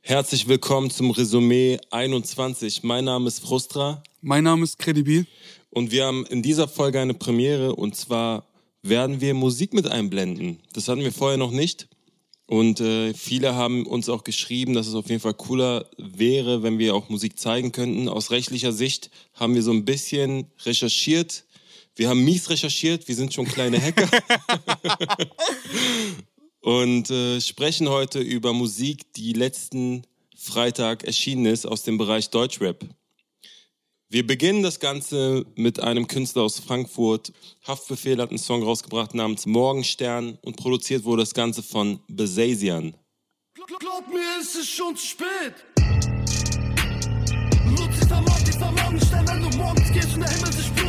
Herzlich willkommen zum Resümee 21. Mein Name ist Frustra. Mein Name ist Credibil. Und wir haben in dieser Folge eine Premiere und zwar werden wir Musik mit einblenden. Das hatten wir vorher noch nicht. Und äh, viele haben uns auch geschrieben, dass es auf jeden Fall cooler wäre, wenn wir auch Musik zeigen könnten. Aus rechtlicher Sicht haben wir so ein bisschen recherchiert. Wir haben mies recherchiert, wir sind schon kleine Hacker. und äh, sprechen heute über Musik, die letzten Freitag erschienen ist aus dem Bereich Deutschrap. Wir beginnen das Ganze mit einem Künstler aus Frankfurt. Haftbefehl hat einen Song rausgebracht namens Morgenstern und produziert wurde das Ganze von Besasian. Glaub mir, es ist schon zu spät. Lucifer mag dieser Morgenstern, wenn du morgens gehst und der Himmel sich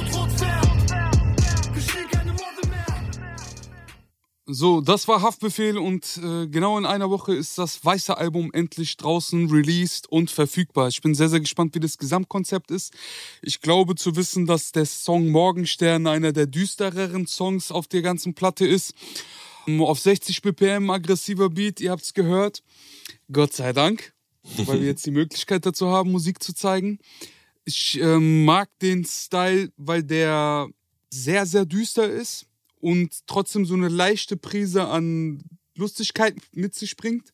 So, das war Haftbefehl und äh, genau in einer Woche ist das weiße Album endlich draußen, released und verfügbar. Ich bin sehr, sehr gespannt, wie das Gesamtkonzept ist. Ich glaube zu wissen, dass der Song Morgenstern einer der düstereren Songs auf der ganzen Platte ist. Ähm, Auf 60 BPM aggressiver Beat, ihr habt's gehört. Gott sei Dank, weil wir jetzt die Möglichkeit dazu haben, Musik zu zeigen. Ich ähm, mag den Style, weil der sehr, sehr düster ist und trotzdem so eine leichte Prise an Lustigkeit mit sich bringt.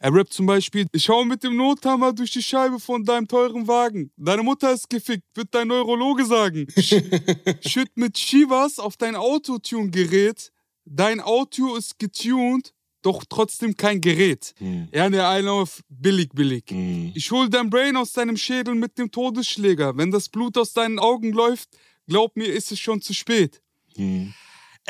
Er rappt zum Beispiel, ich hau mit dem Nothammer durch die Scheibe von deinem teuren Wagen. Deine Mutter ist gefickt, wird dein Neurologe sagen. Sch Schütt mit Shivas auf dein Autotune-Gerät. Dein Auto ist getuned, doch trotzdem kein Gerät. Ja, der eine auf billig, billig. Ich hol dein Brain aus deinem Schädel mit dem Todesschläger. Wenn das Blut aus deinen Augen läuft, glaub mir, ist es schon zu spät.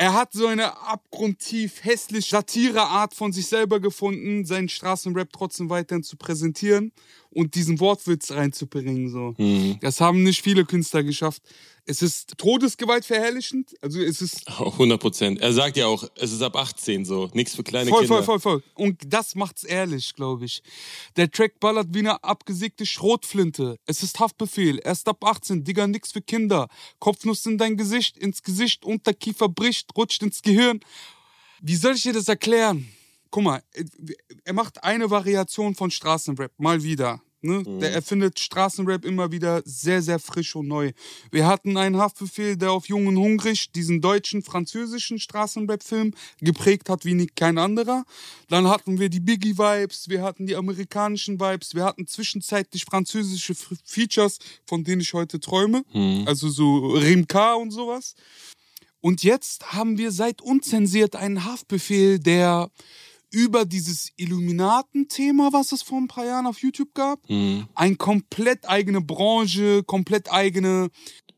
Er hat so eine abgrundtief hässlich Satire-Art von sich selber gefunden, seinen Straßenrap trotzdem weiterhin zu präsentieren und diesen Wortwitz reinzubringen. So. Das haben nicht viele Künstler geschafft. Es ist Todesgewalt verherrlichend, also es ist 100 Prozent. Er sagt ja auch, es ist ab 18 so, nichts für kleine voll, Kinder. voll, voll, voll. Und das macht's ehrlich, glaube ich. Der Track ballert wie eine abgesägte Schrotflinte. Es ist Haftbefehl, erst ab 18, Digga, nix für Kinder. Kopfnuss in dein Gesicht, ins Gesicht, Unterkiefer bricht, rutscht ins Gehirn. Wie soll ich dir das erklären? Guck mal, er macht eine Variation von Straßenrap, mal wieder. Ne? Der erfindet Straßenrap immer wieder sehr, sehr frisch und neu. Wir hatten einen Haftbefehl, der auf Jung und Hungrig diesen deutschen, französischen Straßenrap-Film geprägt hat wie kein anderer. Dann hatten wir die Biggie-Vibes, wir hatten die amerikanischen Vibes, wir hatten zwischenzeitlich französische Features, von denen ich heute träume. Also so Rimka und sowas. Und jetzt haben wir seit unzensiert einen Haftbefehl, der über dieses Illuminaten-Thema, was es vor ein paar Jahren auf YouTube gab, ein komplett eigene Branche, komplett eigene,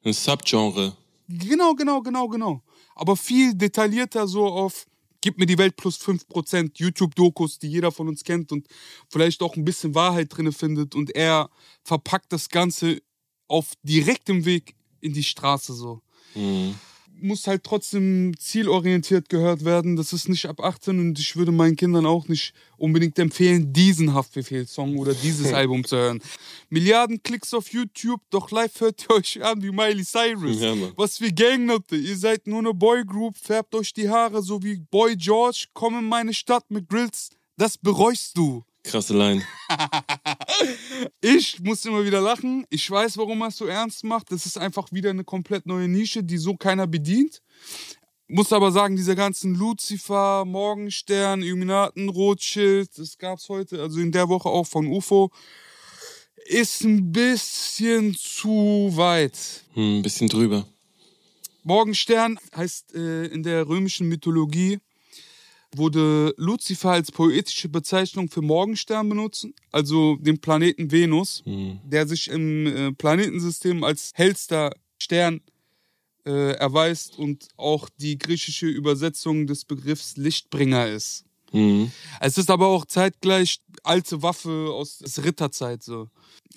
Ein Subgenre. genau, genau, genau, genau. Aber viel detaillierter so auf Gib mir die Welt plus 5% YouTube-Dokus, die jeder von uns kennt und vielleicht auch ein bisschen Wahrheit drin findet. Und er verpackt das Ganze auf direktem Weg in die Straße so muss halt trotzdem zielorientiert gehört werden. Das ist nicht ab 18 und ich würde meinen Kindern auch nicht unbedingt empfehlen, diesen Haftbefehl-Song oder dieses Album zu hören. Milliarden Klicks auf YouTube, doch live hört ihr euch an wie Miley Cyrus. Ja. Was für Gangnote. Ihr seid nur eine Boygroup, färbt euch die Haare so wie Boy George, komm in meine Stadt mit Grills. Das bereust du. Krasse Line. Ich muss immer wieder lachen. Ich weiß, warum er es so ernst macht. Das ist einfach wieder eine komplett neue Nische, die so keiner bedient. Muss aber sagen, diese ganzen Lucifer, Morgenstern, Illuminaten, Rothschild, das gab's heute, also in der Woche auch von UFO, ist ein bisschen zu weit. Hm, ein bisschen drüber. Morgenstern heißt äh, in der römischen Mythologie wurde Luzifer als poetische Bezeichnung für Morgenstern benutzt, also den Planeten Venus, der sich im äh, Planetensystem als hellster Stern äh, erweist und auch die griechische Übersetzung des Begriffs Lichtbringer ist. Mhm. Es ist aber auch zeitgleich alte Waffe aus der Ritterzeit so.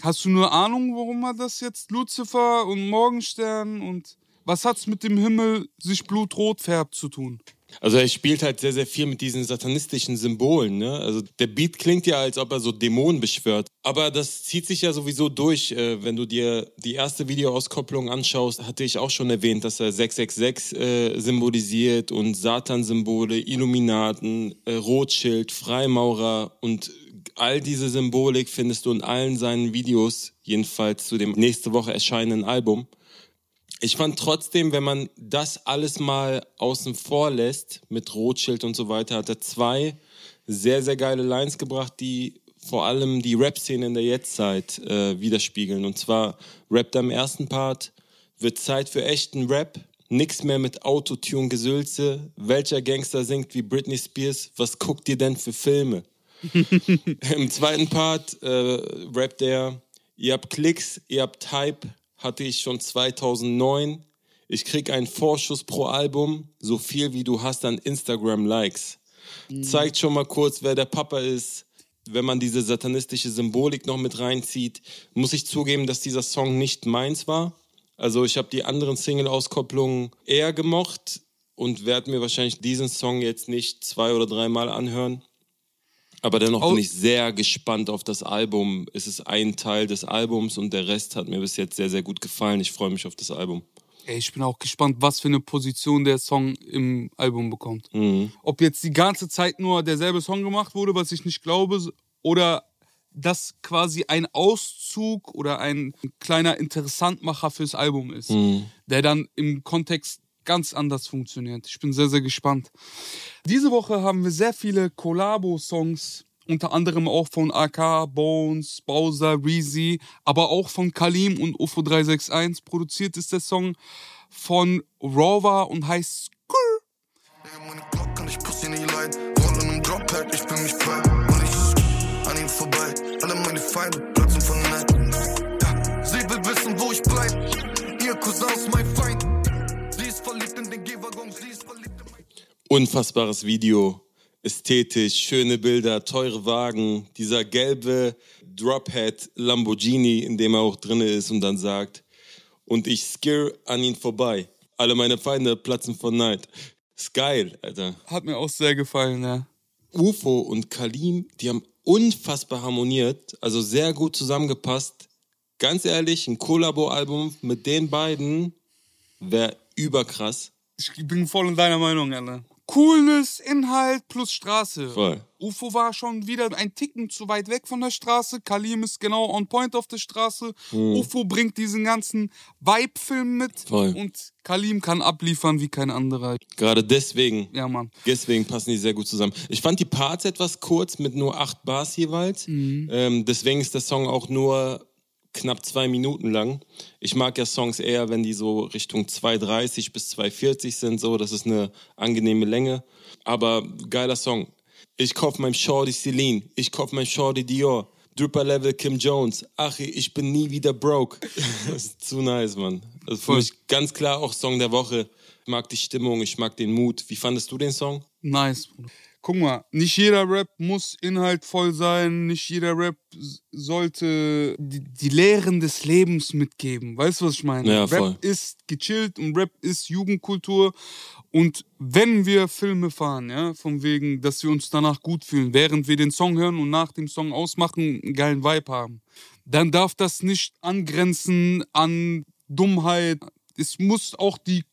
Hast du eine Ahnung, warum er das jetzt Luzifer und Morgenstern und was hat's mit dem Himmel sich blutrot färbt zu tun? Also er spielt halt sehr, sehr viel mit diesen satanistischen Symbolen. Ne? Also der Beat klingt ja, als ob er so Dämonen beschwört. Aber das zieht sich ja sowieso durch. Äh, wenn du dir die erste Videoauskopplung anschaust, hatte ich auch schon erwähnt, dass er 666 äh, symbolisiert und Satan-Symbole, Illuminaten, äh, Rothschild, Freimaurer und all diese Symbolik findest du in allen seinen Videos, jedenfalls zu dem nächste Woche erscheinenden Album. Ich fand trotzdem, wenn man das alles mal außen vor lässt, mit Rothschild und so weiter, hat er zwei sehr, sehr geile Lines gebracht, die vor allem die Rap-Szene in der Jetztzeit äh, widerspiegeln. Und zwar rappt er im ersten Part, wird Zeit für echten Rap, nix mehr mit Autotune-Gesülze, welcher Gangster singt wie Britney Spears, was guckt ihr denn für Filme? Im zweiten Part äh, rappt er, ihr habt Klicks, ihr habt Hype, hatte ich schon 2009. Ich krieg einen Vorschuss pro Album, so viel wie du hast an Instagram-Likes. Zeigt schon mal kurz, wer der Papa ist. Wenn man diese satanistische Symbolik noch mit reinzieht, muss ich zugeben, dass dieser Song nicht meins war. Also ich habe die anderen Single-Auskopplungen eher gemocht und werde mir wahrscheinlich diesen Song jetzt nicht zwei oder dreimal anhören. Aber dennoch Au- bin ich sehr gespannt auf das Album. Es ist ein Teil des Albums und der Rest hat mir bis jetzt sehr, sehr gut gefallen. Ich freue mich auf das Album. Ey, ich bin auch gespannt, was für eine Position der Song im Album bekommt. Mhm. Ob jetzt die ganze Zeit nur derselbe Song gemacht wurde, was ich nicht glaube, oder das quasi ein Auszug oder ein kleiner Interessantmacher fürs Album ist, der dann im Kontext ganz anders funktioniert. Ich bin sehr, sehr gespannt. Diese Woche haben wir sehr viele Collabo-Songs, unter anderem auch von AK, Bones, Bowser, Reezy, aber auch von Kalim und UFO 361. Produziert ist der Song von Rover und heißt Skrr. Unfassbares Video. Ästhetisch, schöne Bilder, teure Wagen. Dieser gelbe Drophead Lamborghini, in dem er auch drin ist und dann sagt, und ich skir an ihn vorbei. Alle meine Feinde platzen vor Neid. Ist geil, Alter. Hat mir auch sehr gefallen, ja. UFO und Kalim, die haben unfassbar harmoniert, also sehr gut zusammengepasst. Ganz ehrlich, ein Kollabo-Album mit den beiden wäre überkrass. Ich bin voll in deiner Meinung, Alter. Coolness, Inhalt plus Straße. Voll. UFO war schon wieder ein Ticken zu weit weg von der Straße. Kalim ist genau on point auf der Straße. UFO bringt diesen ganzen Vibe-Film mit. Voll. Und Kalim kann abliefern wie kein anderer. Gerade deswegen Ja, Mann. Deswegen passen die sehr gut zusammen. Ich fand die Parts etwas kurz mit nur acht Bars jeweils. Ähm, deswegen ist der Song auch nur knapp zwei Minuten lang. Ich mag ja Songs eher, wenn die so Richtung 2,30 bis 2,40 sind. So, das ist eine angenehme Länge. Aber geiler Song. Ich kauf meinem Shorty Celine. Ich kauf meinem Shorty Dior. Dripper Level Kim Jones. Ach, ich bin nie wieder broke. das ist zu nice, Mann. Also für mich ganz klar auch Song der Woche. Ich mag die Stimmung, ich mag den Mut. Wie fandest du den Song? Nice, Bruder. Guck mal, nicht jeder Rap muss inhaltvoll sein, nicht jeder Rap sollte die, die Lehren des Lebens mitgeben. Weißt du, was ich meine? Ja, voll. Rap ist gechillt und Rap ist Jugendkultur. Und wenn wir Filme fahren, ja, von wegen, dass wir uns danach gut fühlen, während wir den Song hören und nach dem Song ausmachen, einen geilen Vibe haben, dann darf das nicht angrenzen an Dummheit. Es muss auch die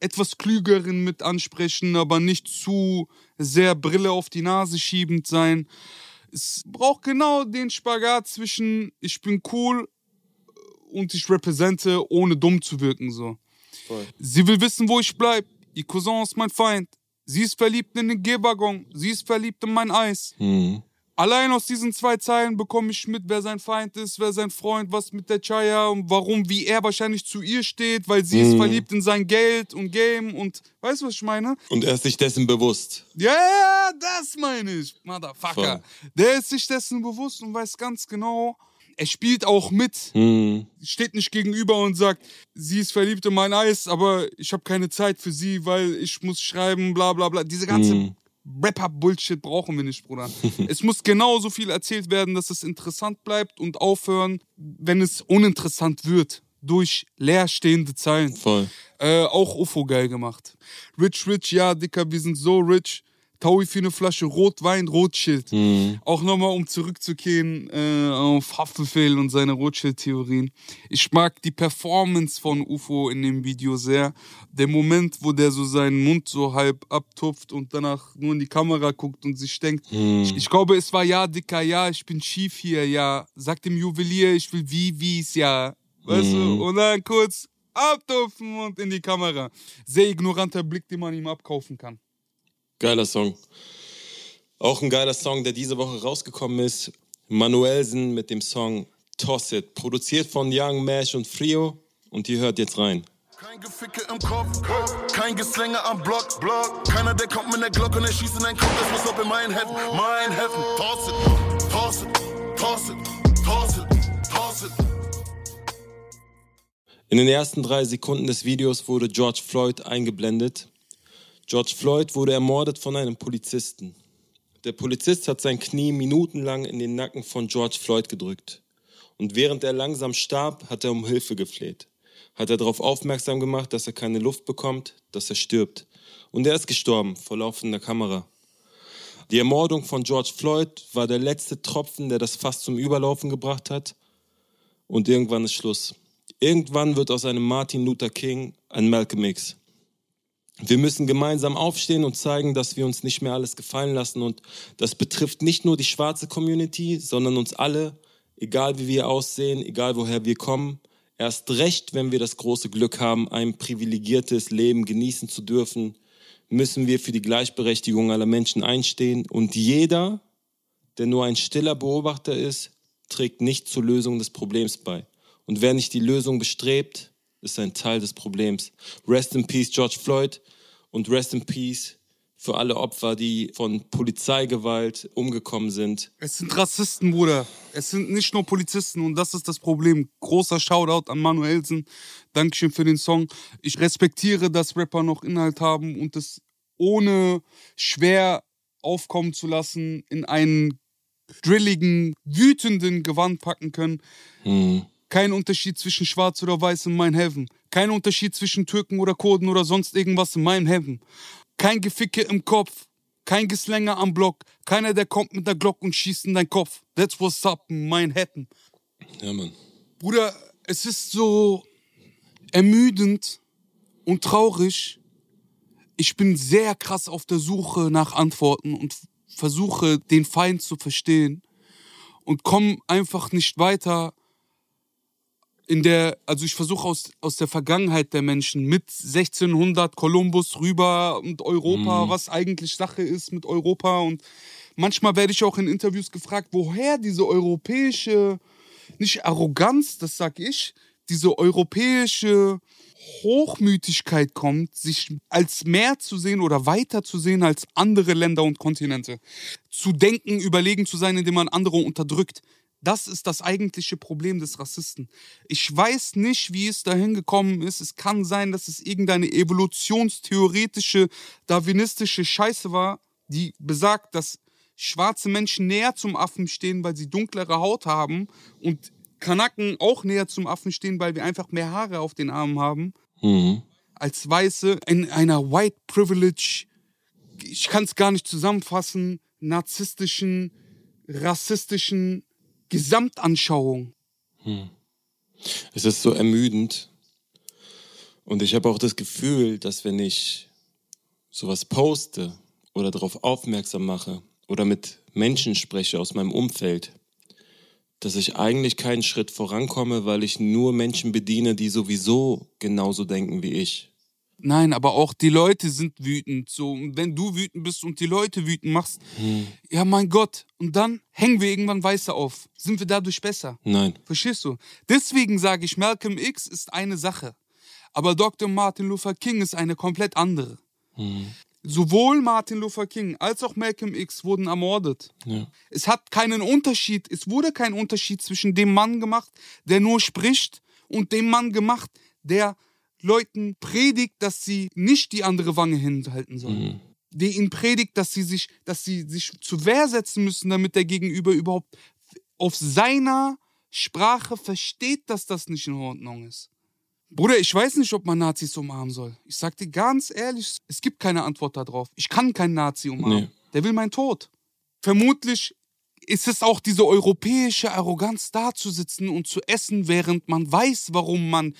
etwas klügeren mit ansprechen, aber nicht zu sehr Brille auf die Nase schiebend sein. Es braucht genau den Spagat zwischen ich bin cool und ich repräsente, ohne dumm zu wirken. So. Voll. Sie will wissen, wo ich bleib. Ihr Cousin ist mein Feind. Sie ist verliebt in den Gehwaggon. Sie ist verliebt in mein Eis. Mhm. Allein aus diesen zwei Zeilen bekomme ich mit, wer sein Feind ist, wer sein Freund, was mit der Chaya und warum, wie er wahrscheinlich zu ihr steht, weil sie ist verliebt in sein Geld und Game und weißt du, was ich meine? Und er ist sich dessen bewusst. Ja, ja, das meine ich, Motherfucker. Voll. Der ist sich dessen bewusst und weiß ganz genau, er spielt auch mit, Mhm. steht nicht gegenüber und sagt, sie ist verliebt in mein Eis, aber ich habe keine Zeit für sie, weil ich muss schreiben, bla bla bla. Diese ganze Rapper-Bullshit brauchen wir nicht, Bruder. es muss genauso viel erzählt werden, dass es interessant bleibt und aufhören, wenn es uninteressant wird. Durch leerstehende Zeilen. Voll. Äh, auch UFO geil gemacht. Rich, rich, ja, Dicker, wir sind so rich. Taui für eine Flasche Rotwein, Rothschild. Mhm. Auch nochmal, um zurückzukehren äh, auf Haftbefehl und seine Rothschild-Theorien. Ich mag die Performance von UFO in dem Video sehr. Der Moment, wo der so seinen Mund so halb abtupft und danach nur in die Kamera guckt und sich denkt, ich, ich glaube, es war ja, Dicker, ja, ich bin schief hier, ja. Sag dem Juwelier, ich will wie, wie's, ja. Weißt du? Und dann kurz abtupfen und in die Kamera. Sehr ignoranter Blick, den man ihm abkaufen kann. Geiler Song. Auch ein geiler Song, der diese Woche rausgekommen ist. Manuelsen mit dem Song Toss It. Produziert von Young Mash und Frio. Und ihr hört jetzt rein. Kein Geficke im Kopf, kein Geslänge am Block, Block. Keiner, der kommt mit der Glocke und er schießt in deinen Kopf, das muss ab in mein Heaven, mein Heaven. Toss it, toss it, toss it, toss it, toss it. In den ersten drei Sekunden des Videos wurde George Floyd eingeblendet. George Floyd wurde ermordet von einem Polizisten. Der Polizist hat sein Knie minutenlang in den Nacken von George Floyd gedrückt. Und während er langsam starb, hat er um Hilfe gefleht. Hat er darauf aufmerksam gemacht, dass er keine Luft bekommt, dass er stirbt. Und er ist gestorben vor laufender Kamera. Die Ermordung von George Floyd war der letzte Tropfen, der das Fass zum Überlaufen gebracht hat. Und irgendwann ist Schluss. Irgendwann wird aus einem Martin Luther King ein Malcolm X. Wir müssen gemeinsam aufstehen und zeigen, dass wir uns nicht mehr alles gefallen lassen. Und das betrifft nicht nur die schwarze Community, sondern uns alle, egal wie wir aussehen, egal woher wir kommen. Erst recht, wenn wir das große Glück haben, ein privilegiertes Leben genießen zu dürfen, müssen wir für die Gleichberechtigung aller Menschen einstehen. Und jeder, der nur ein stiller Beobachter ist, trägt nicht zur Lösung des Problems bei. Und wer nicht die Lösung bestrebt, ist ein Teil des Problems. Rest in Peace George Floyd und Rest in Peace für alle Opfer, die von Polizeigewalt umgekommen sind. Es sind Rassisten, Bruder. Es sind nicht nur Polizisten und das ist das Problem. Großer Shoutout an Manuelsen. Dankeschön für den Song. Ich respektiere, dass Rapper noch Inhalt haben und es ohne schwer aufkommen zu lassen in einen drilligen, wütenden Gewand packen können. Kein Unterschied zwischen Schwarz oder Weiß in mein Heaven. Kein Unterschied zwischen Türken oder Kurden oder sonst irgendwas in meinem Heaven. Kein Geficke im Kopf. Kein Geslänge am Block. Keiner, der kommt mit der Glocke und schießt in deinen Kopf. That's what's up in Manhattan. Ja, Mann. Bruder, es ist so ermüdend und traurig. Ich bin sehr krass auf der Suche nach Antworten und versuche, den Feind zu verstehen und komme einfach nicht weiter in der, also ich versuche aus, aus der Vergangenheit der Menschen mit 1600 Kolumbus rüber und Europa, was eigentlich Sache ist mit Europa und manchmal werde ich auch in Interviews gefragt, woher diese europäische, nicht Arroganz, das sag ich, diese europäische Hochmütigkeit kommt, sich als mehr zu sehen oder weiter zu sehen als andere Länder und Kontinente. Zu denken, überlegen zu sein, indem man andere unterdrückt. Das ist das eigentliche Problem des Rassisten. Ich weiß nicht, wie es dahin gekommen ist. Es kann sein, dass es irgendeine evolutionstheoretische, darwinistische Scheiße war, die besagt, dass schwarze Menschen näher zum Affen stehen, weil sie dunklere Haut haben und Kanaken auch näher zum Affen stehen, weil wir einfach mehr Haare auf den Armen haben Mhm. als Weiße in einer White Privilege, ich kann es gar nicht zusammenfassen, narzisstischen, rassistischen Gesamtanschauung. Es ist so ermüdend. Und ich habe auch das Gefühl, dass wenn ich sowas poste oder darauf aufmerksam mache oder mit Menschen spreche aus meinem Umfeld, dass ich eigentlich keinen Schritt vorankomme, weil ich nur Menschen bediene, die sowieso genauso denken wie ich. Nein, aber auch die Leute sind wütend. So, und wenn du wütend bist und die Leute wütend machst, ja mein Gott, und dann hängen wir irgendwann Weiße auf. Sind wir dadurch besser? Nein. Verstehst du? Deswegen sage ich, Malcolm X ist eine Sache. Aber Dr. Martin Luther King ist eine komplett andere. Sowohl Martin Luther King als auch Malcolm X wurden ermordet. Ja. Es hat keinen Unterschied, es wurde kein Unterschied zwischen dem Mann gemacht, der nur spricht, und dem Mann gemacht, der Leuten predigt, dass sie nicht die andere Wange hinhalten sollen. Der ihnen predigt, dass sie sich, dass sie sich zur Wehr setzen müssen, damit der Gegenüber überhaupt auf seiner Sprache versteht, dass das nicht in Ordnung ist. Bruder, ich weiß nicht, ob man Nazis umarmen soll. Ich sag dir ganz ehrlich, es gibt keine Antwort darauf. Ich kann keinen Nazi umarmen. Nee. Der will meinen Tod. Vermutlich ist es auch diese europäische Arroganz, da zu sitzen und zu essen, während man weiß, warum man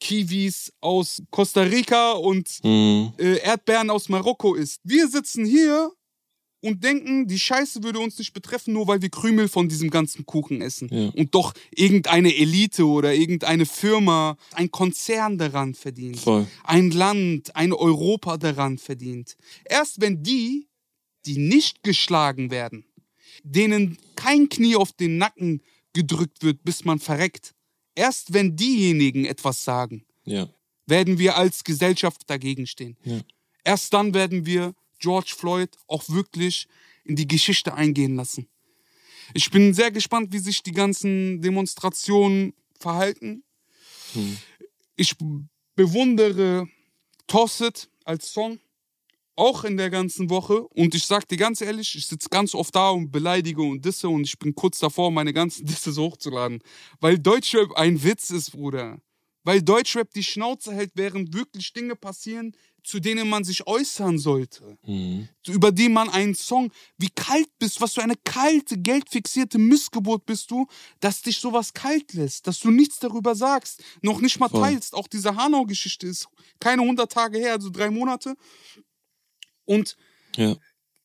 Kiwis aus Costa Rica und Mhm. äh, Erdbeeren aus Marokko isst. Wir sitzen hier und denken, die Scheiße würde uns nicht betreffen, nur weil wir Krümel von diesem ganzen Kuchen essen. Ja. Und doch irgendeine Elite oder irgendeine Firma, ein Konzern daran verdient. Voll. Ein Land, ein Europa daran verdient. Erst wenn die, die nicht geschlagen werden, denen kein Knie auf den Nacken gedrückt wird, bis man verreckt, erst wenn diejenigen etwas sagen, Ja. werden wir als Gesellschaft dagegen stehen. Ja. Erst dann werden wir George Floyd auch wirklich in die Geschichte eingehen lassen. Ich bin sehr gespannt, wie sich die ganzen Demonstrationen verhalten. Ich bewundere Tosset als Song, auch in der ganzen Woche. Und ich sag dir ganz ehrlich, ich sitze ganz oft da und beleidige und disse und ich bin kurz davor, meine ganzen Disses hochzuladen. Weil Deutschrap ein Witz ist, Bruder. Weil Deutschrap die Schnauze hält, während wirklich Dinge passieren, zu denen man sich äußern sollte. Mhm. Über die man einen Song, wie kalt bist, was für eine kalte, geldfixierte Missgeburt bist du, dass dich sowas kalt lässt, dass du nichts darüber sagst, noch nicht mal Voll. teilst. Auch diese Hanau-Geschichte ist keine 100 Tage her, also drei Monate. Und Ja.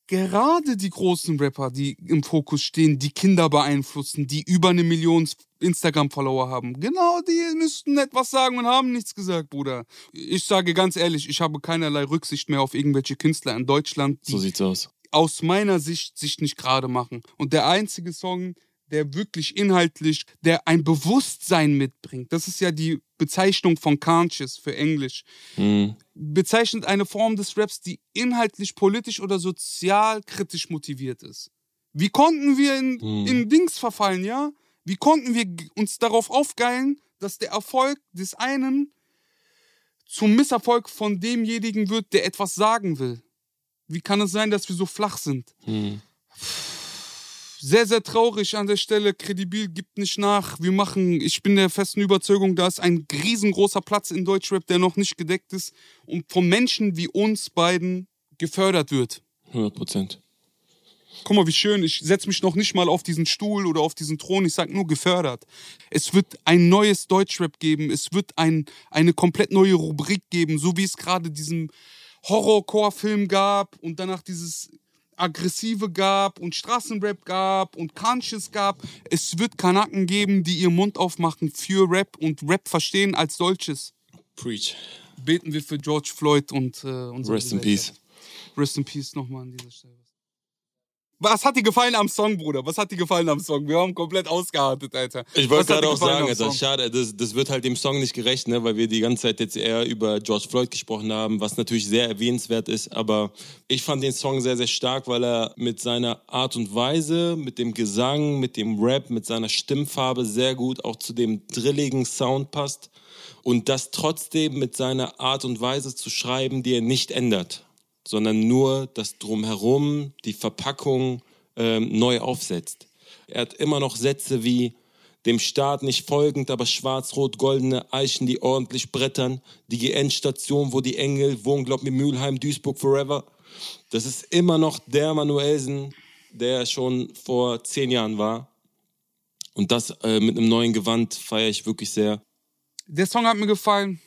gerade die großen Rapper, die im Fokus stehen, die Kinder beeinflussen, die über eine Million Instagram-Follower haben, genau die müssten etwas sagen und haben nichts gesagt, Bruder. Ich sage ganz ehrlich, ich habe keinerlei Rücksicht mehr auf irgendwelche Künstler in Deutschland, die So sieht's aus. aus meiner Sicht sich nicht gerade machen. Und der einzige Song, der wirklich inhaltlich, der ein Bewusstsein mitbringt, das ist ja die Bezeichnung von Conscious für Englisch, Mhm. bezeichnet eine Form des Raps, die inhaltlich, politisch oder sozial kritisch motiviert ist. Wie konnten wir in, Mhm. in Dings verfallen, ja? Wie konnten wir uns darauf aufgeilen, dass der Erfolg des einen zum Misserfolg von demjenigen wird, der etwas sagen will? Wie kann es sein, dass wir so flach sind? Mhm. Sehr, sehr traurig an der Stelle. Kredibil gibt nicht nach. Wir machen, ich bin der festen Überzeugung, da ist ein riesengroßer Platz in Deutschrap, der noch nicht gedeckt ist und von Menschen wie uns beiden gefördert wird. 100 Prozent. Guck mal, wie schön. Ich setze mich noch nicht mal auf diesen Stuhl oder auf diesen Thron. Ich sage nur gefördert. Es wird ein neues Deutschrap geben. Es wird ein, eine komplett neue Rubrik geben, so wie es gerade diesen Horrorcore-Film gab und danach dieses Aggressive gab und Straßenrap gab und Conscious gab. Es wird Kanaken geben, die ihren Mund aufmachen für Rap und Rap verstehen als solches. Preach. Beten wir für George Floyd und äh, unsere Rest in peace. Rest in Peace nochmal an dieser Stelle. Was hat dir gefallen am Song, Bruder? Was hat dir gefallen am Song? Wir haben komplett ausgeartet, Alter. Ich wollte gerade auch sagen, am also schade, das, das wird halt dem Song nicht gerecht, ne, weil wir die ganze Zeit jetzt eher über George Floyd gesprochen haben, was natürlich sehr erwähnenswert ist. Aber ich fand den Song sehr, sehr stark, weil er mit seiner Art und Weise, mit dem Gesang, mit dem Rap, mit seiner Stimmfarbe sehr gut auch zu dem drilligen Sound passt. Und das trotzdem mit seiner Art und Weise zu schreiben, die er nicht ändert, sondern nur das Drumherum, die Verpackung ähm, neu aufsetzt. Er hat immer noch Sätze wie dem Staat nicht folgend, aber schwarz-rot-goldene Eichen, die ordentlich brettern. Die Endstation, wo die Engel wohnen, glaub mir, Mülheim, Duisburg forever. Das ist immer noch der Manuelsen, der schon vor zehn Jahren war. Und das äh, mit einem neuen Gewand feiere ich wirklich sehr. Der Song hat mir gefallen.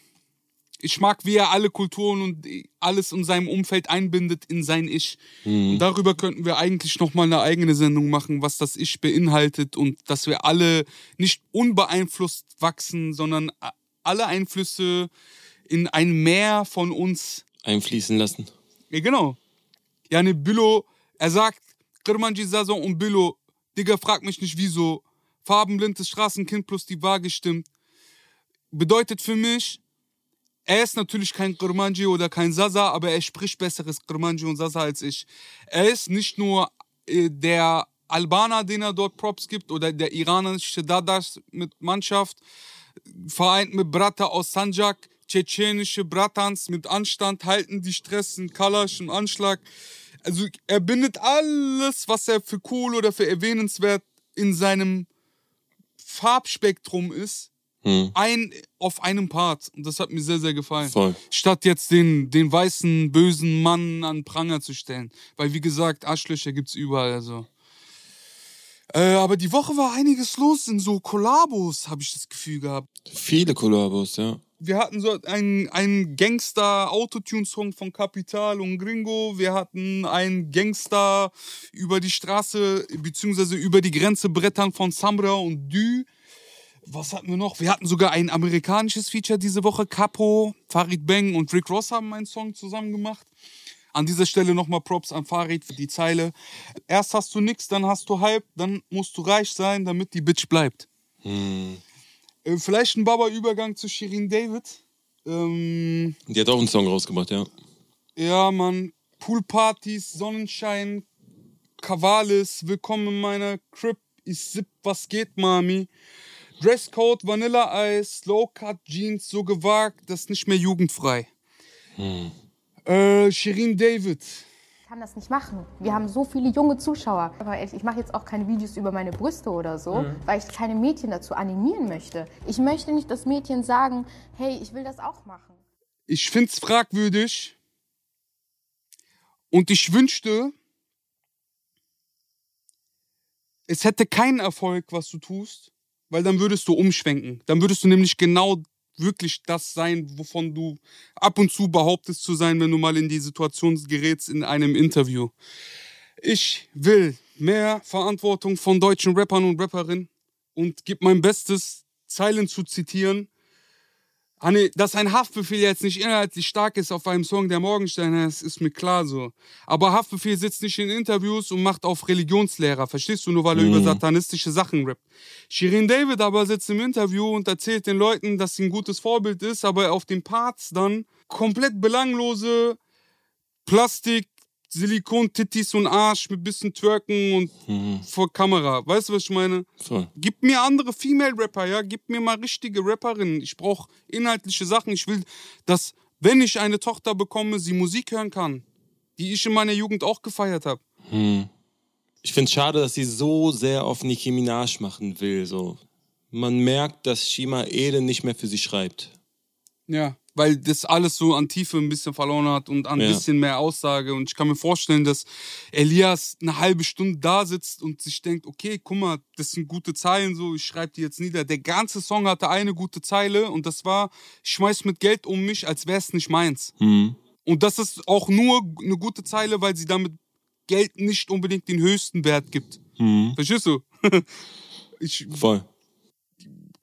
Ich mag, wie er alle Kulturen und alles in seinem Umfeld einbindet in sein Ich. Und darüber könnten wir eigentlich nochmal eine eigene Sendung machen, was das Ich beinhaltet und dass wir alle nicht unbeeinflusst wachsen, sondern alle Einflüsse in ein Meer von uns Einfließen lassen. Ja, genau. Yani Bülow, er sagt, Kirmanji Sason und Bülow, Digga, frag mich nicht wieso. Farbenblindes Straßenkind plus die Waage stimmt. Bedeutet für mich, er ist natürlich kein Kirmanji oder kein Sasa, aber er spricht besseres Kirmanji und Sasa als ich. Er ist nicht nur äh, der Albaner, den er dort Props gibt, oder der iranische Dadas mit Mannschaft, vereint mit Brata aus Sanjak, tschetschenische Bratans mit Anstand, halten die Stress, in Kalasch, im Anschlag. Also er bindet alles, was er für cool oder für erwähnenswert in seinem Farbspektrum ist, Hm. ein auf einem Part. Und das hat mir sehr, sehr gefallen. Voll. Statt jetzt den, den weißen, bösen Mann an Pranger zu stellen. Weil, wie gesagt, Arschlöcher gibt's überall. Also. Äh, aber die Woche war einiges los in so Kollabos, habe ich das Gefühl gehabt. Viele Kollabos, ja. Wir hatten so einen, einen Gangster-Autotune-Song von Capital und Gringo. Wir hatten einen Gangster über die Straße, beziehungsweise über die Grenze brettern von Samra und Dü. Was hatten wir noch? Wir hatten sogar ein amerikanisches Feature diese Woche. Capo, Farid Bang und Rick Ross haben einen Song zusammen gemacht. An dieser Stelle nochmal Props an Farid für die Zeile. Erst hast du nix, dann hast du halb, dann musst du reich sein, damit die Bitch bleibt. Hm. Äh, vielleicht ein Baba-Übergang zu Shirin David. Ähm, Die hat auch einen Song rausgebracht, ja. ja, Mann. Poolpartys, Sonnenschein, Kavalis, willkommen in meiner Crib. Ich sipp, was geht, Mami? Dresscode, Vanilleeis, Low-Cut Jeans, so gewagt, das ist nicht mehr jugendfrei. Äh, Shirin David. Ich kann das nicht machen. Wir haben so viele junge Zuschauer. Aber ich mache jetzt auch keine Videos über meine Brüste oder so, weil ich keine Mädchen dazu animieren möchte. Ich möchte nicht, dass Mädchen sagen, hey, ich will das auch machen. Ich find's fragwürdig. Und ich wünschte, es hätte keinen Erfolg, was du tust, weil dann würdest du umschwenken. Dann würdest du nämlich genau wirklich das sein, wovon du ab und zu behauptest zu sein, wenn du mal in die Situation gerätst in einem Interview. Ich will mehr Verantwortung von deutschen Rappern und Rapperinnen und gebe mein Bestes, Zeilen zu zitieren, dass ein Haftbefehl jetzt nicht inhaltlich stark ist auf einem Song der Morgenstern, das ist mir klar so. Aber Haftbefehl sitzt nicht in Interviews und macht auf Religionslehrer, verstehst du, nur weil er über satanistische Sachen rappt. Shirin David aber sitzt im Interview und erzählt den Leuten, dass sie ein gutes Vorbild ist, aber auf den Parts dann komplett belanglose Plastik, Silikon, Tittis und Arsch mit bisschen Twerken und vor Kamera. Weißt du, was ich meine? Voll. Gib mir andere Female-Rapper, ja. Gib mir mal richtige Rapperinnen. Ich brauche inhaltliche Sachen. Ich will, dass, wenn ich eine Tochter bekomme, sie Musik hören kann, die ich in meiner Jugend auch gefeiert habe. Ich finde es schade, dass sie so sehr auf Nicki Minaj machen will. So. Man merkt, dass Shima Ede nicht mehr für sie schreibt. Ja. Weil das alles so an Tiefe ein bisschen verloren hat und an ein Ja. bisschen mehr Aussage. Und ich kann mir vorstellen, dass Elias eine halbe Stunde da sitzt und sich denkt, okay, guck mal, das sind gute Zeilen, so, ich schreibe die jetzt nieder. Der ganze Song hatte eine gute Zeile und das war, ich schmeiß mit Geld um mich, als wär's nicht meins. Und das ist auch nur eine gute Zeile, weil sie damit Geld nicht unbedingt den höchsten Wert gibt. Verstehst du? ich, Voll.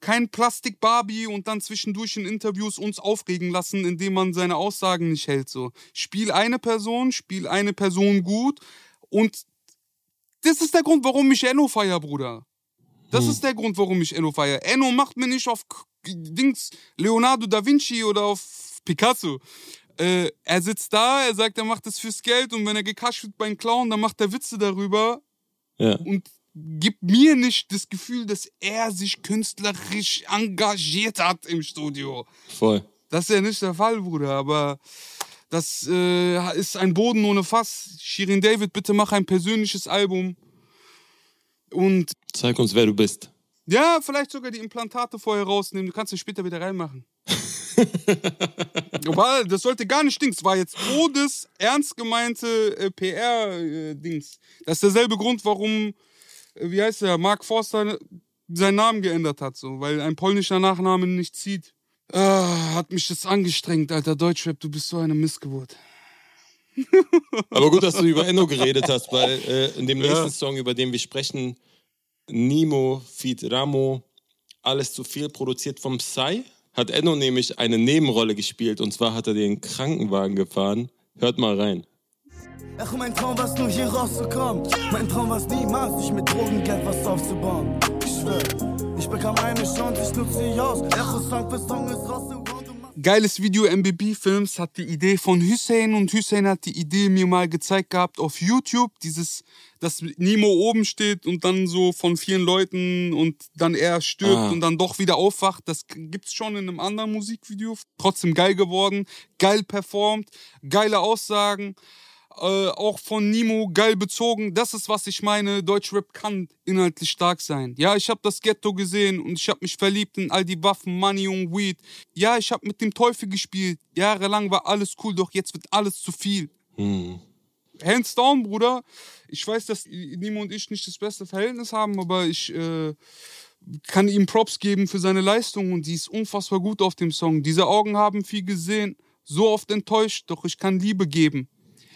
Kein Plastik-Barbie und dann zwischendurch in Interviews uns aufregen lassen, indem man seine Aussagen nicht hält. So. Spiel eine Person, spiel eine Person gut und das ist der Grund, warum ich Enno feier, Bruder. Das ist der Grund, warum ich Enno feier. Enno macht mir nicht auf Dings Leonardo da Vinci oder auf Picasso. Äh, er sitzt da, er sagt, er macht das fürs Geld und wenn er gekascht wird beim Clown, dann macht er Witze darüber Ja. und gibt mir nicht das Gefühl, dass er sich künstlerisch engagiert hat im Studio. Voll. Das ist ja nicht der Fall, Bruder, aber das äh, ist ein Boden ohne Fass. Shirin David, bitte mach ein persönliches Album. Und Zeig uns, wer du bist. ja, vielleicht sogar die Implantate vorher rausnehmen. Du kannst sie später wieder reinmachen. Aber das sollte gar nicht Dings. War jetzt todes, ernst gemeinte äh, PR-Dings. das ist derselbe Grund, warum, äh, wie heißt der, Mark Forster seinen Namen geändert hat. So, weil ein polnischer Nachname nicht zieht. Ah, hat mich das angestrengt, alter Deutschrap. Du bist so eine Missgeburt. Aber gut, dass du über Enno geredet hast, weil äh, in dem nächsten Song, über den wir sprechen, Nimo, Feed Ramo, alles zu viel, produziert vom Psy, hat Enno nämlich eine Nebenrolle gespielt und zwar hat er den Krankenwagen gefahren. Hört mal rein. Ach, mein Traum war's nur hier rauszukommen. Mein Traum war's niemals, sich mit Drogengeld was aufzubauen. Ich schwör, ich bekam eine Chance, ich nutze sie aus. Echo Song für Song ist raus. Geiles Video MBB Films hat die Idee von Hussein und Hussein hat die Idee mir mal gezeigt gehabt auf YouTube, dieses, dass Nemo oben steht und dann so von vielen Leuten und dann er stirbt Ah. und dann doch wieder aufwacht. Das gibt's schon in einem anderen Musikvideo. Trotzdem geil geworden, geil performt, geile Aussagen. Äh, auch von Nimo geil bezogen. Das ist, was ich meine. Deutschrap kann inhaltlich stark sein. Ja, ich habe das Ghetto gesehen und ich habe mich verliebt in all die Waffen, Money und Weed. Ja, ich habe mit dem Teufel gespielt. Jahrelang war alles cool, doch jetzt wird alles zu viel. Hm. Hands down, Bruder. Ich weiß, dass Nimo und ich nicht das beste Verhältnis haben, aber ich äh, kann ihm Props geben für seine Leistung und die ist unfassbar gut auf dem Song. Diese Augen haben viel gesehen, so oft enttäuscht, doch ich kann Liebe geben.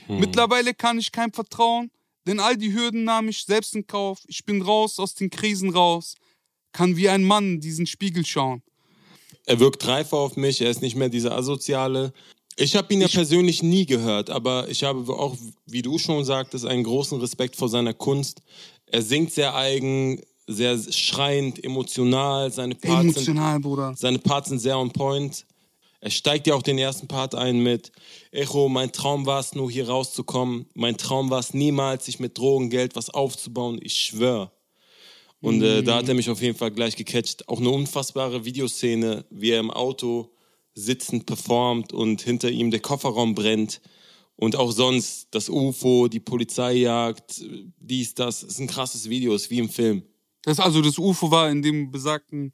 Hm. Mittlerweile kann ich kein Vertrauen, denn all die Hürden nahm ich selbst in Kauf. Ich bin raus aus den Krisen raus, kann wie ein Mann in diesen Spiegel schauen. Er wirkt reifer auf mich, er ist nicht mehr dieser Asoziale. Ich habe ihn ja persönlich nie gehört, aber ich habe auch, wie du schon sagtest, einen großen Respekt vor seiner Kunst. Er singt sehr eigen, sehr schreiend, emotional. Seine Parts, Emotional, Bruder. Sind, seine Parts sind sehr on point. Er steigt ja auch den ersten Part ein mit Echo, mein Traum war es nur hier rauszukommen. Mein Traum war es niemals, sich mit Drogengeld was aufzubauen. Ich schwör. Und äh, da hat er mich auf jeden Fall gleich gecatcht. Auch eine unfassbare Videoszene, wie er im Auto sitzend performt und hinter ihm der Kofferraum brennt. Und auch sonst das UFO, die Polizeijagd, dies, das. ist ein krasses Video, ist wie im Film. Das also das UFO war in dem besagten,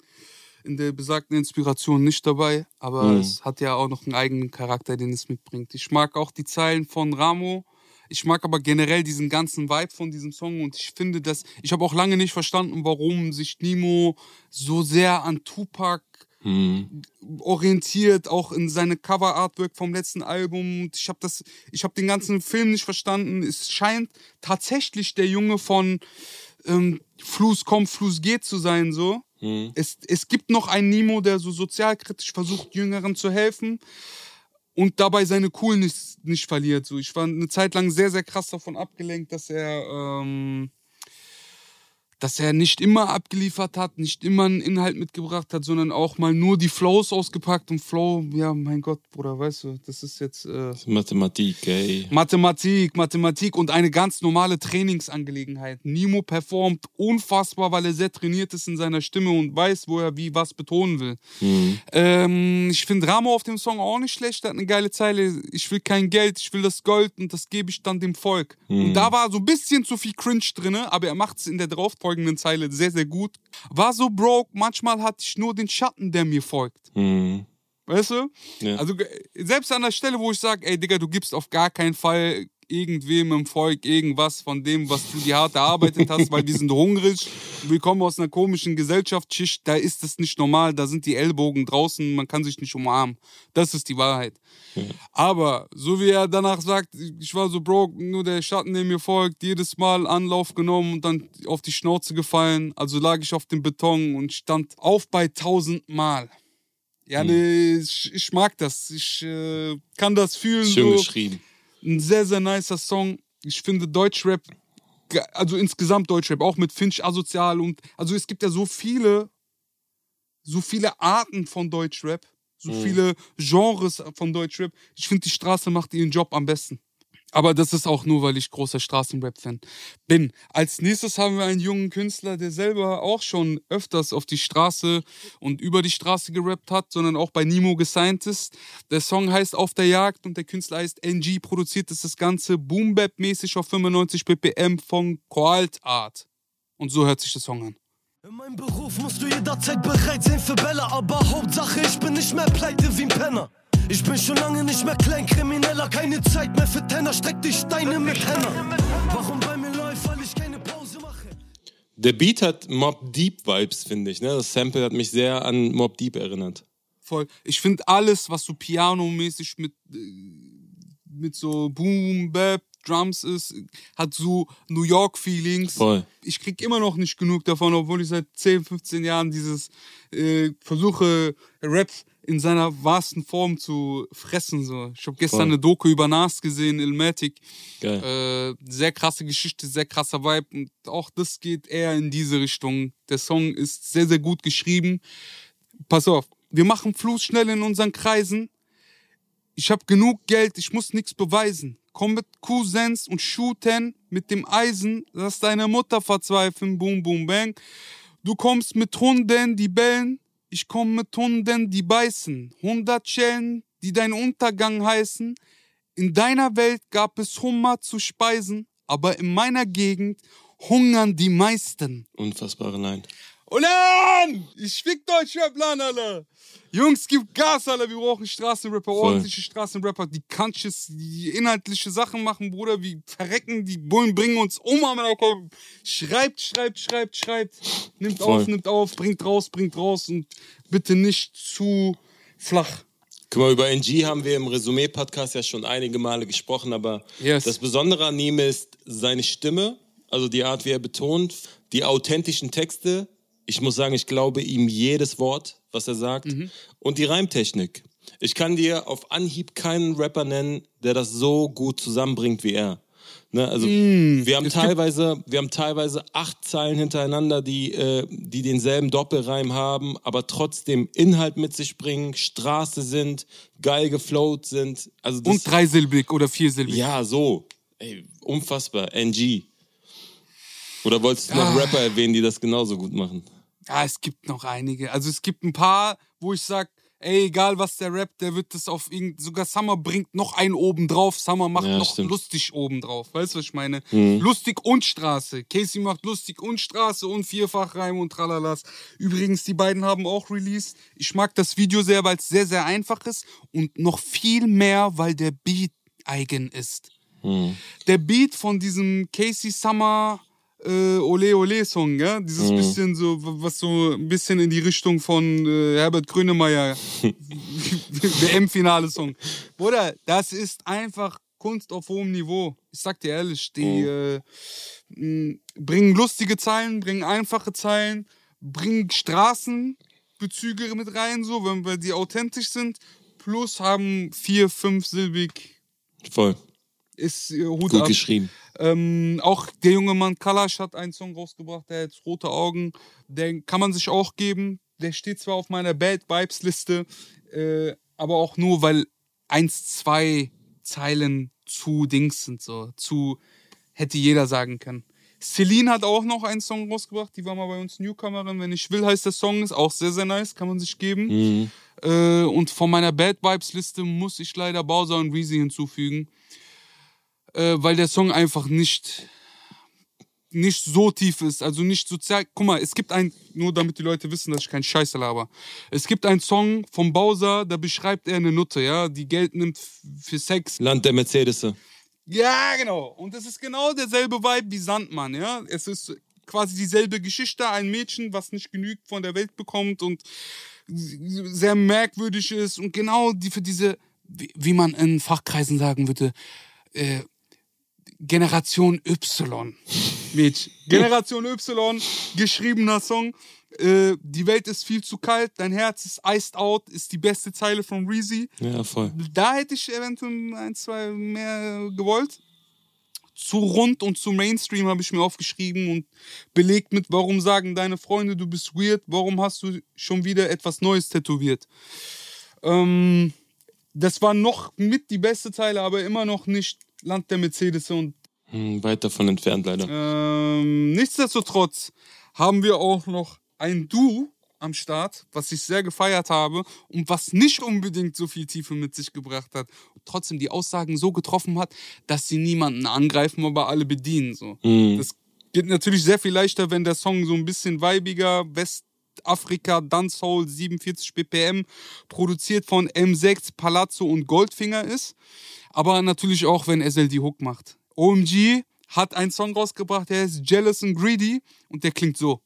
in der besagten Inspiration nicht dabei, aber Mhm. es hat ja auch noch einen eigenen Charakter, den es mitbringt. Ich mag auch die Zeilen von Ramo. Ich mag aber generell diesen ganzen Vibe von diesem Song und ich finde, dass ich habe auch lange nicht verstanden, warum sich Nemo so sehr an Tupac Mhm. orientiert, auch in seine Cover-Artwork vom letzten Album. Und Ich habe das, ich habe den ganzen Film nicht verstanden. Es scheint tatsächlich der Junge von ähm, Fluss kommt, Fluss geht zu sein, so. Mhm. Es, es gibt noch einen Nemo, der so sozialkritisch versucht, Jüngeren zu helfen und dabei seine Coolness nicht verliert. So, ich war eine Zeit lang sehr, sehr krass davon abgelenkt, dass er, ähm, dass er nicht immer abgeliefert hat, nicht immer einen Inhalt mitgebracht hat, sondern auch mal nur die Flows ausgepackt und Flow, ja, mein Gott, Bruder, weißt du, das ist jetzt äh, Mathematik, ey. Mathematik, Mathematik und eine ganz normale Trainingsangelegenheit. Nimo performt unfassbar, weil er sehr trainiert ist in seiner Stimme und weiß, wo er wie was betonen will. Mhm. Ähm, ich finde Ramo auf dem Song auch nicht schlecht. Er hat eine geile Zeile. Ich will kein Geld, ich will das Gold und das gebe ich dann dem Volk. Und da war so ein bisschen zu viel Cringe drin, aber er macht es in der darauffolgenden Zeile sehr, sehr gut. War so broke, manchmal hatte ich nur den Schatten, der mir folgt. Mhm. Weißt du? Ja. Also selbst an der Stelle, wo ich sage, ey Digga, du gibst auf gar keinen Fall irgendwem im Volk irgendwas von dem, was du dir hart erarbeitet hast, weil wir sind hungrig, wir kommen aus einer komischen Gesellschaftsschicht, da ist es nicht normal, da sind die Ellbogen draußen, man kann sich nicht umarmen. Das ist die Wahrheit. Aber so wie er danach sagt, ich war so broke, nur der Schatten, der mir folgt, jedes Mal Anlauf genommen und dann auf die Schnauze gefallen, also lag ich auf dem Beton und stand auf bei tausend Mal. Ja, nee, ich, ich mag das. Ich äh, kann das fühlen. Schön so. geschrieben. Ein sehr, sehr nicer Song. Ich finde Deutschrap, also insgesamt Deutschrap, auch mit Finch asozial und also es gibt ja so viele, so viele Arten von Deutschrap, so viele Genres von Deutschrap. Ich finde, die Straße macht ihren Job am besten. Aber das ist auch nur, weil ich großer Straßenrap-Fan bin. Als nächstes haben wir einen jungen Künstler, der selber auch schon öfters auf die Straße und über die Straße gerappt hat, sondern auch bei Nemo gesigned ist. Der Song heißt Auf der Jagd und der Künstler heißt NG, produziert ist das Ganze Boom-Bap-mäßig auf 95 BPM von Coalt Art. Und so hört sich der Song an. In meinem Beruf musst du jederzeit bereit sein für Bälle, aber Hauptsache ich bin nicht mehr pleite wie ein Penner. Ich bin schon lange nicht mehr Kleinkrimineller, keine Zeit mehr für Tenner, streck die Steine mit Henner. Warum bei mir läuft, weil ich keine Pause mache? Der Beat hat Mob Deep Vibes, finde ich. Ne? Das Sample hat mich sehr an Mob Deep erinnert. Voll. Ich finde alles, was so pianomäßig mit, äh, mit so Boom, Bap, Drums ist, hat so New York-Feelings. Voll. Ich krieg immer noch nicht genug davon, obwohl ich seit 10, 15 Jahren dieses äh, versuche, Rap in seiner wahrsten Form zu fressen. So. Ich habe gestern Voll. eine Doku über Nas gesehen, Ilmatic. Geil. Äh, sehr krasse Geschichte, sehr krasser Vibe. Und auch das geht eher in diese Richtung. Der Song ist sehr, sehr gut geschrieben. Pass auf, wir machen Fluss schnell in unseren Kreisen. Ich habe genug Geld, ich muss nichts beweisen. Komm mit Cousins und shooten mit dem Eisen, lass deine Mutter verzweifeln, boom, boom, bang. Du kommst mit Hunden, die bellen, ich komm mit Hunden, die beißen. 100 Schellen, die deinen Untergang heißen. in deiner Welt gab es Hummer zu speisen, aber in meiner Gegend hungern die meisten. Unfassbare Line. Olan! Ich fick euch, Raplan, Alter! Jungs, gib Gas, Alter. Wir brauchen Straßenrapper, ordentliche Straßenrapper, die Conscious, die inhaltliche Sachen machen, Bruder. Wir verrecken, die Bullen bringen uns um, Alter. Schreibt, schreibt, schreibt, schreibt. Nimmt Voll. auf, nimmt auf, bringt raus, bringt raus und bitte nicht zu flach. Guck mal, über NG haben wir im Resümee-Podcast ja schon einige Male gesprochen, aber Yes. das Besondere an ihm ist seine Stimme, also die Art, wie er betont, die authentischen Texte. Ich muss sagen, ich glaube ihm jedes Wort, was er sagt. Und die Reimtechnik. Ich kann dir auf Anhieb keinen Rapper nennen, der das so gut zusammenbringt wie er. Ne, also wir haben teilweise, wir haben teilweise acht Zeilen hintereinander, die, äh, die denselben Doppelreim haben, aber trotzdem Inhalt mit sich bringen, Straße sind, geil geflowt sind. Also das, Und dreisilbig oder viersilbig. ja, so. Ey, unfassbar. NG. Oder wolltest du noch Ah. Rapper erwähnen, die das genauso gut machen? Ja, es gibt noch einige. Also es gibt ein paar, wo ich sag, ey, egal was der rappt, der wird das auf irgend, sogar Summer bringt noch einen oben drauf. Summer macht Ja, noch stimmt. lustig oben drauf. Weißt du, was ich meine? Mhm. Lustig und Straße. Casey macht lustig und Straße und Vierfachreim und tralalas. Übrigens, die beiden haben auch released. Ich mag das Video sehr, weil es sehr, sehr einfach ist und noch viel mehr, weil der Beat eigen ist. Hm. Der Beat von diesem Casey Summer äh, Ole Ole Song, ja? Dieses Mhm. bisschen so, was so ein bisschen in die Richtung von äh, Herbert Grönemeyer WM-Finale Song. Bruder, das ist einfach Kunst auf hohem Niveau. Ich sag dir ehrlich, die äh, mh, bringen lustige Zeilen, bringen einfache Zeilen, bringen Straßenbezüge mit rein, so, wenn weil die authentisch sind, plus haben vier, fünf silbig Voll. Ist äh, Hut Gut ab. geschrieben. Ähm, auch der junge Mann Kalash hat einen Song rausgebracht, der hat rote Augen. Den kann man sich auch geben. Der steht zwar auf meiner Bad Vibes Liste, äh, aber auch nur, weil eins, zwei Zeilen zu Dings sind, so. Zu hätte jeder sagen können. Celine hat auch noch einen Song rausgebracht, die war mal bei uns Newcomerin. Wenn ich will, heißt der Song, ist auch sehr, sehr nice, kann man sich geben. Mhm. Äh, und von meiner Bad Vibes Liste muss ich leider Bowser und Reezy hinzufügen, äh, weil der Song einfach nicht nicht so tief ist, also nicht sozial. Guck mal, es gibt ein, nur damit die Leute wissen, dass ich kein Scheiße laber. Es gibt einen Song vom Bowser, da beschreibt er eine Nutte, ja, die Geld nimmt für Sex. Land der Mercedes. Ja, genau. Und es ist genau derselbe Vibe wie Sandmann, ja. Es ist quasi dieselbe Geschichte, ein Mädchen, was nicht genügt von der Welt bekommt und sehr merkwürdig ist und genau die für diese, wie, wie man in Fachkreisen sagen würde, äh, Generation Y. Mädchen. Generation Y, geschriebener Song. Äh, die Welt ist viel zu kalt, dein Herz ist iced out, ist die beste Zeile von Reezy. Ja, voll. Da hätte ich eventuell ein, zwei mehr gewollt. Zu rund und zu Mainstream habe ich mir aufgeschrieben und belegt mit, warum sagen deine Freunde, du bist weird, warum hast du schon wieder etwas Neues tätowiert. Ähm, das war noch mit die beste Zeile, aber immer noch nicht Land der Mercedes und Hm, weit davon entfernt, leider. ähm, nichtsdestotrotz haben wir auch noch ein Du am Start, was ich sehr gefeiert habe und was nicht unbedingt so viel Tiefe mit sich gebracht hat. Und trotzdem die Aussagen so getroffen hat, dass sie niemanden angreifen, aber alle bedienen. So. Mhm. Das geht natürlich sehr viel leichter, wenn der Song so ein bisschen weibiger, Westafrika, Dancehall, 47 BPM, produziert von M6, Palazzo und Goldfinger ist. Aber natürlich auch, wenn SL die Hook macht. OMG hat einen Song rausgebracht, der heißt Jealous and Greedy und der klingt so.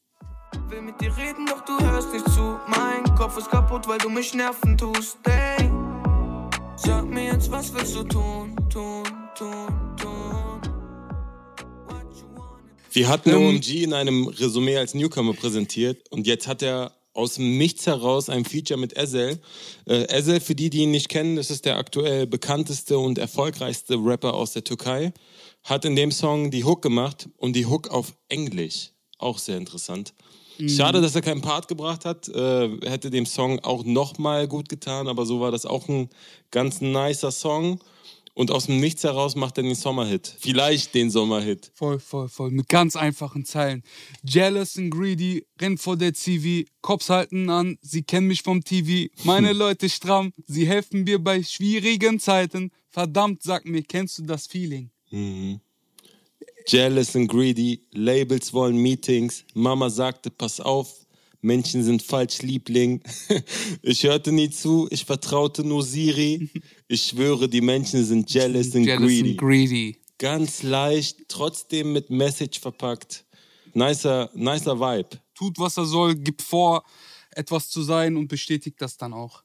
Will mit dir reden, doch du hörst nicht zu. Mein Kopf ist kaputt, weil du mich nerven tust. Ey, sag mir jetzt, was willst du tun, tun, tun? Wir hatten Ähm, OMG in einem Resümee als Newcomer präsentiert und jetzt hat er aus dem Nichts heraus ein Feature mit Ezel. Äh, Ezel, für die, die ihn nicht kennen, das ist der aktuell bekannteste und erfolgreichste Rapper aus der Türkei. Hat in dem Song die Hook gemacht und die Hook auf Englisch. Auch sehr interessant. Schade, dass er keinen Part gebracht hat. Äh, hätte dem Song auch nochmal gut getan, aber so war das auch ein ganz nicer Song. Und aus dem Nichts heraus macht er den Sommerhit. Vielleicht den Sommerhit. Voll, voll, voll. Mit ganz einfachen Zeilen. Jealous and greedy, rennt vor der CV, Cops halten an, sie kennen mich vom TV. Meine Leute stramm, sie helfen mir bei schwierigen Zeiten. Verdammt, sag mir, kennst du das Feeling? Jealous and greedy, Labels wollen Meetings. Mama sagte, pass auf, Menschen sind falsch, Liebling. Ich hörte nie zu, ich vertraute nur Siri. Ich schwöre, die Menschen sind jealous and Jealous greedy. and greedy. Ganz leicht, trotzdem mit Message verpackt. Nicer, nicer Vibe. Tut, was er soll, gibt vor, etwas zu sein und bestätigt das dann auch.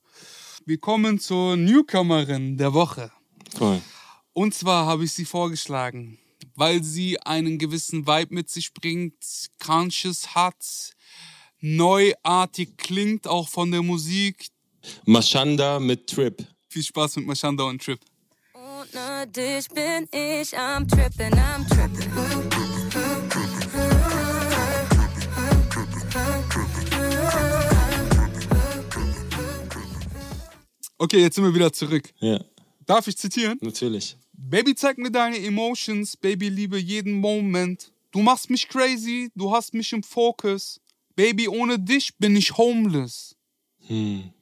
Wir kommen zur Newcomerin der Woche. Cool. Und zwar habe ich sie vorgeschlagen, weil sie einen gewissen Vibe mit sich bringt, conscious hat, neuartig klingt, auch von der Musik. Mashanda mit Trip. Viel Spaß mit Mashanda und Trip. Ohne dich bin ich am Trippin', am Trippin'. Okay, jetzt sind wir wieder zurück. Ja, Darf ich zitieren? natürlich. Baby, zeig mir deine Emotions. Baby, liebe jeden Moment. Du machst mich crazy, du hast mich im Fokus. Baby, ohne dich bin ich homeless.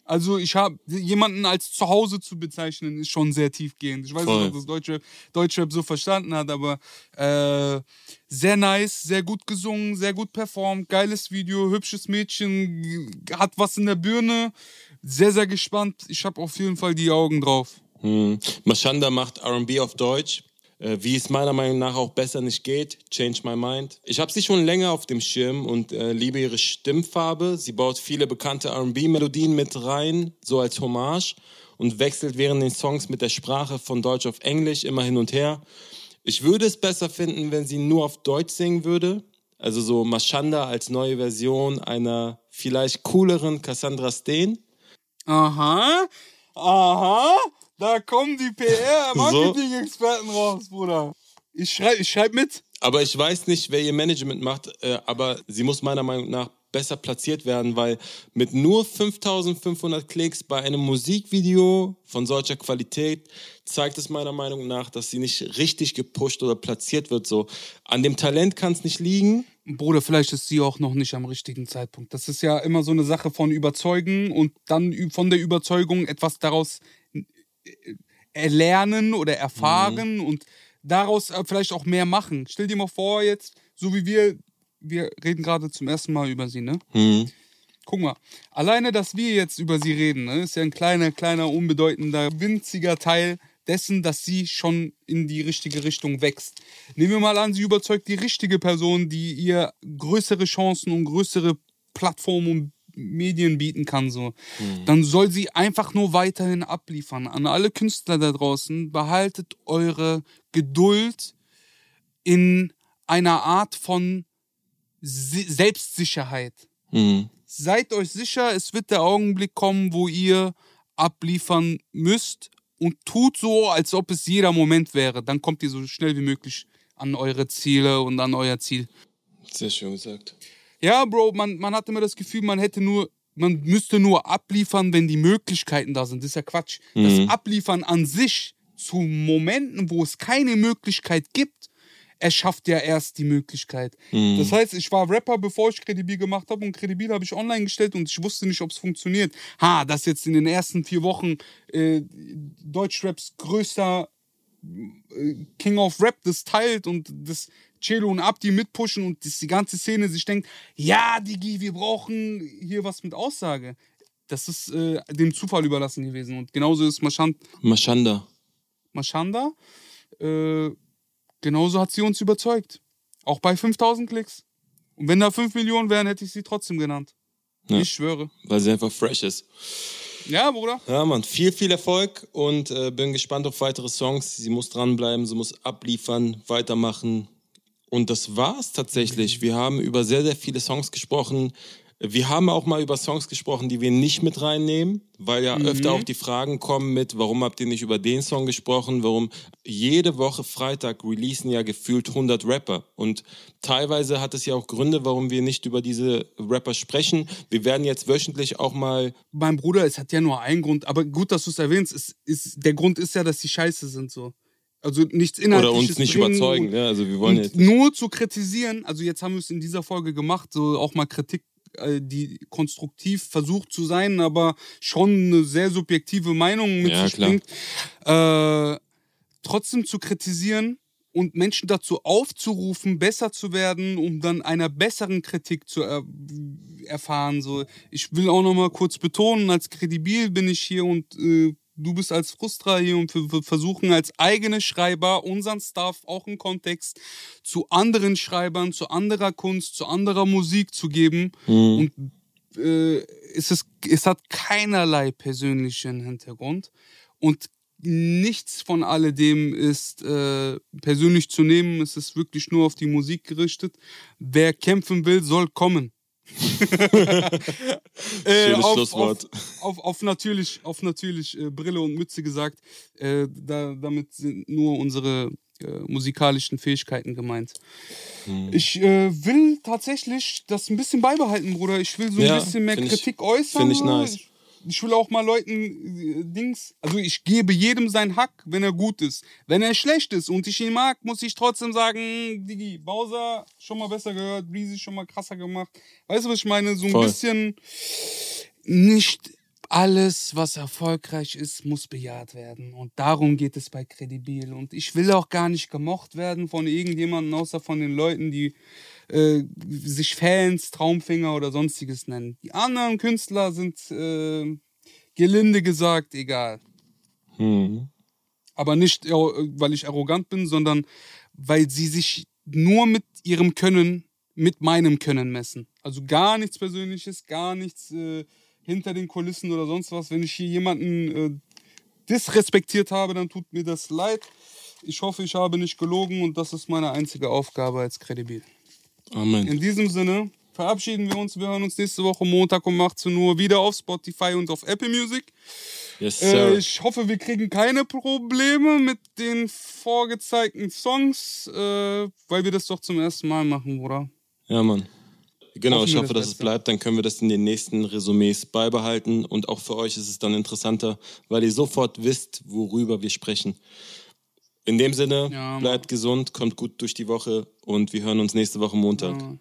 Also ich habe jemanden als zu Hause zu bezeichnen, ist schon sehr tiefgehend. Ich weiß Voll. nicht, ob das Deutschrap, Deutschrap so verstanden hat, aber äh, sehr nice, sehr gut gesungen, sehr gut performt, geiles Video, hübsches Mädchen, hat was in der Birne. Sehr, sehr gespannt. Ich habe auf jeden Fall die Augen drauf. Hm. Mashanda macht RB auf Deutsch, wie es meiner Meinung nach auch besser nicht geht. Change my mind. Ich habe sie schon länger auf dem Schirm und äh, liebe ihre Stimmfarbe. Sie baut viele bekannte RB-Melodien mit rein, so als Hommage und wechselt während den Songs mit der Sprache von Deutsch auf Englisch immer hin und her. Ich würde es besser finden, wenn sie nur auf Deutsch singen würde. Also so Mashanda als neue Version einer vielleicht cooleren Cassandra Steen. Aha, aha, da kommen die PR-Marketing-Experten raus, Bruder. Ich schreibe ich schreib mit. Aber ich weiß nicht, wer ihr Management macht, äh, aber sie muss meiner Meinung nach besser platziert werden, weil mit nur 5500 Klicks bei einem Musikvideo von solcher Qualität zeigt es meiner Meinung nach, dass sie nicht richtig gepusht oder platziert wird. So an dem Talent kann es nicht liegen. Bruder, vielleicht ist sie auch noch nicht am richtigen Zeitpunkt. Das ist ja immer so eine Sache von Überzeugen und dann von der Überzeugung etwas daraus erlernen oder erfahren und daraus äh, vielleicht auch mehr machen. Stell dir mal vor, jetzt, so wie wir, wir reden gerade zum ersten Mal über sie, ne? Guck mal, alleine, dass wir jetzt über sie reden, ne, ist ja ein kleiner, kleiner, unbedeutender, winziger Teil dessen, dass sie schon in die richtige Richtung wächst. Nehmen wir mal an, sie überzeugt die richtige Person, die ihr größere Chancen und größere Plattformen und Medien bieten kann, so. Dann soll sie einfach nur weiterhin abliefern. An alle Künstler da draußen, behaltet eure Geduld in einer Art von Si- Selbstsicherheit seid euch sicher, es wird der Augenblick kommen, wo ihr abliefern müsst und tut so, als ob es jeder Moment wäre. Dann kommt ihr so schnell wie möglich an eure Ziele und an euer Ziel. Sehr schön gesagt. Ja, Bro, man, man hat immer das Gefühl, man hätte nur, man müsste nur abliefern, wenn die Möglichkeiten da sind. Das ist ja Quatsch. Das Abliefern an sich zu Momenten, wo es keine Möglichkeit gibt, erschafft ja erst die Möglichkeit. Das heißt, ich war Rapper, bevor ich Kredibil gemacht habe und Kredibil habe ich online gestellt und ich wusste nicht, ob es funktioniert. Ha, dass jetzt in den ersten vier Wochen äh, Deutschraps größter äh, King of Rap das teilt und das Celo und Abdi mitpushen und die ganze Szene sich denkt, ja, Digi, wir brauchen hier was mit Aussage. Das ist äh, dem Zufall überlassen gewesen. Und genauso ist Mashand, Mashanda. Mashanda, äh, genauso hat sie uns überzeugt. Auch bei 5000 Klicks. Und wenn da 5 Millionen wären, hätte ich sie trotzdem genannt. Ja. Ich schwöre. Weil sie einfach fresh ist. Ja, Bruder. Ja, Mann, viel, viel Erfolg und äh, bin gespannt auf weitere Songs. Sie muss dranbleiben, sie muss abliefern, weitermachen. Und das war's tatsächlich. Wir haben über sehr, sehr viele Songs gesprochen. Wir haben auch mal über Songs gesprochen, die wir nicht mit reinnehmen, weil ja öfter auch die Fragen kommen mit, warum habt ihr nicht über den Song gesprochen? Warum jede Woche Freitag releasen ja gefühlt 100 Rapper. Und teilweise hat es ja auch Gründe, warum wir nicht über diese Rapper sprechen. Wir werden jetzt wöchentlich auch mal Mein Bruder, es hat ja nur einen Grund. Aber gut, dass du es erwähnst. Es ist, der Grund ist ja, dass sie scheiße sind so. Also nichts Oder Inhaltliches uns nicht bringen überzeugen. Ja, also wir wollen jetzt. nur zu kritisieren, also jetzt haben wir es in dieser Folge gemacht, so auch mal Kritik, äh, die konstruktiv versucht zu sein, aber schon eine sehr subjektive Meinung mit Ja, sich klar. bringt, äh, trotzdem zu kritisieren und Menschen dazu aufzurufen, besser zu werden, um dann einer besseren Kritik zu er erfahren. So, ich will auch noch mal kurz betonen, als Kredibil bin ich hier und äh, du bist als Frustra hier und wir, versuchen als eigene Schreiber unseren Stuff auch im Kontext zu anderen Schreibern, zu anderer Kunst, zu anderer Musik zu geben. Und äh, es, ist, es hat keinerlei persönlichen Hintergrund. Und nichts von alledem ist äh, persönlich zu nehmen. Es ist wirklich nur auf die Musik gerichtet. Wer kämpfen will, soll kommen. Äh, Schönes auf, Schlusswort. Auf, auf, auf natürlich, auf natürlich äh, Brille und Mütze gesagt. Äh, da, damit sind nur unsere äh, musikalischen Fähigkeiten gemeint. Hm. Ich äh, will tatsächlich das ein bisschen beibehalten, Bruder. Ich will so ein Ja, bisschen mehr find ich- Kritik äußern. find ich nice. Ich, ich will auch mal Leuten äh, Dings, also ich gebe jedem sein Hack, wenn er gut ist. Wenn er schlecht ist und ich ihn mag, muss ich trotzdem sagen, Digi, Bowser schon mal besser gehört, Breezy schon mal krasser gemacht. Weißt du, was ich meine? So ein Voll. bisschen nicht alles, was erfolgreich ist, muss bejaht werden. Und darum geht es bei Credibil. Und ich will auch gar nicht gemocht werden von irgendjemandem, außer von den Leuten, die äh, sich Fans, Traumfinger oder sonstiges nennen. Die anderen Künstler sind äh, gelinde gesagt egal. Hm. Aber nicht, weil ich arrogant bin, sondern weil sie sich nur mit ihrem Können, mit meinem Können messen. Also gar nichts Persönliches, gar nichts äh, hinter den Kulissen oder sonst was. Wenn ich hier jemanden äh, disrespektiert habe, dann tut mir das leid. Ich hoffe, ich habe nicht gelogen und das ist meine einzige Aufgabe als Kredibil. Amen. In diesem Sinne verabschieden wir uns. Wir hören uns nächste Woche Montag um 18 Uhr wieder auf Spotify und auf Apple Music. Yes, Äh, sir. ich hoffe, wir kriegen keine Probleme mit den vorgezeigten Songs, äh, weil wir das doch zum ersten Mal machen, oder? Ja, Mann. Genau, Hoffen ich hoffe, das dass es bleibt. Dann können wir das in den nächsten Resümees beibehalten. Und auch für euch ist es dann interessanter, weil ihr sofort wisst, worüber wir sprechen. In dem Sinne, Ja, bleibt gesund, kommt gut durch die Woche und wir hören uns nächste Woche Montag. Ja.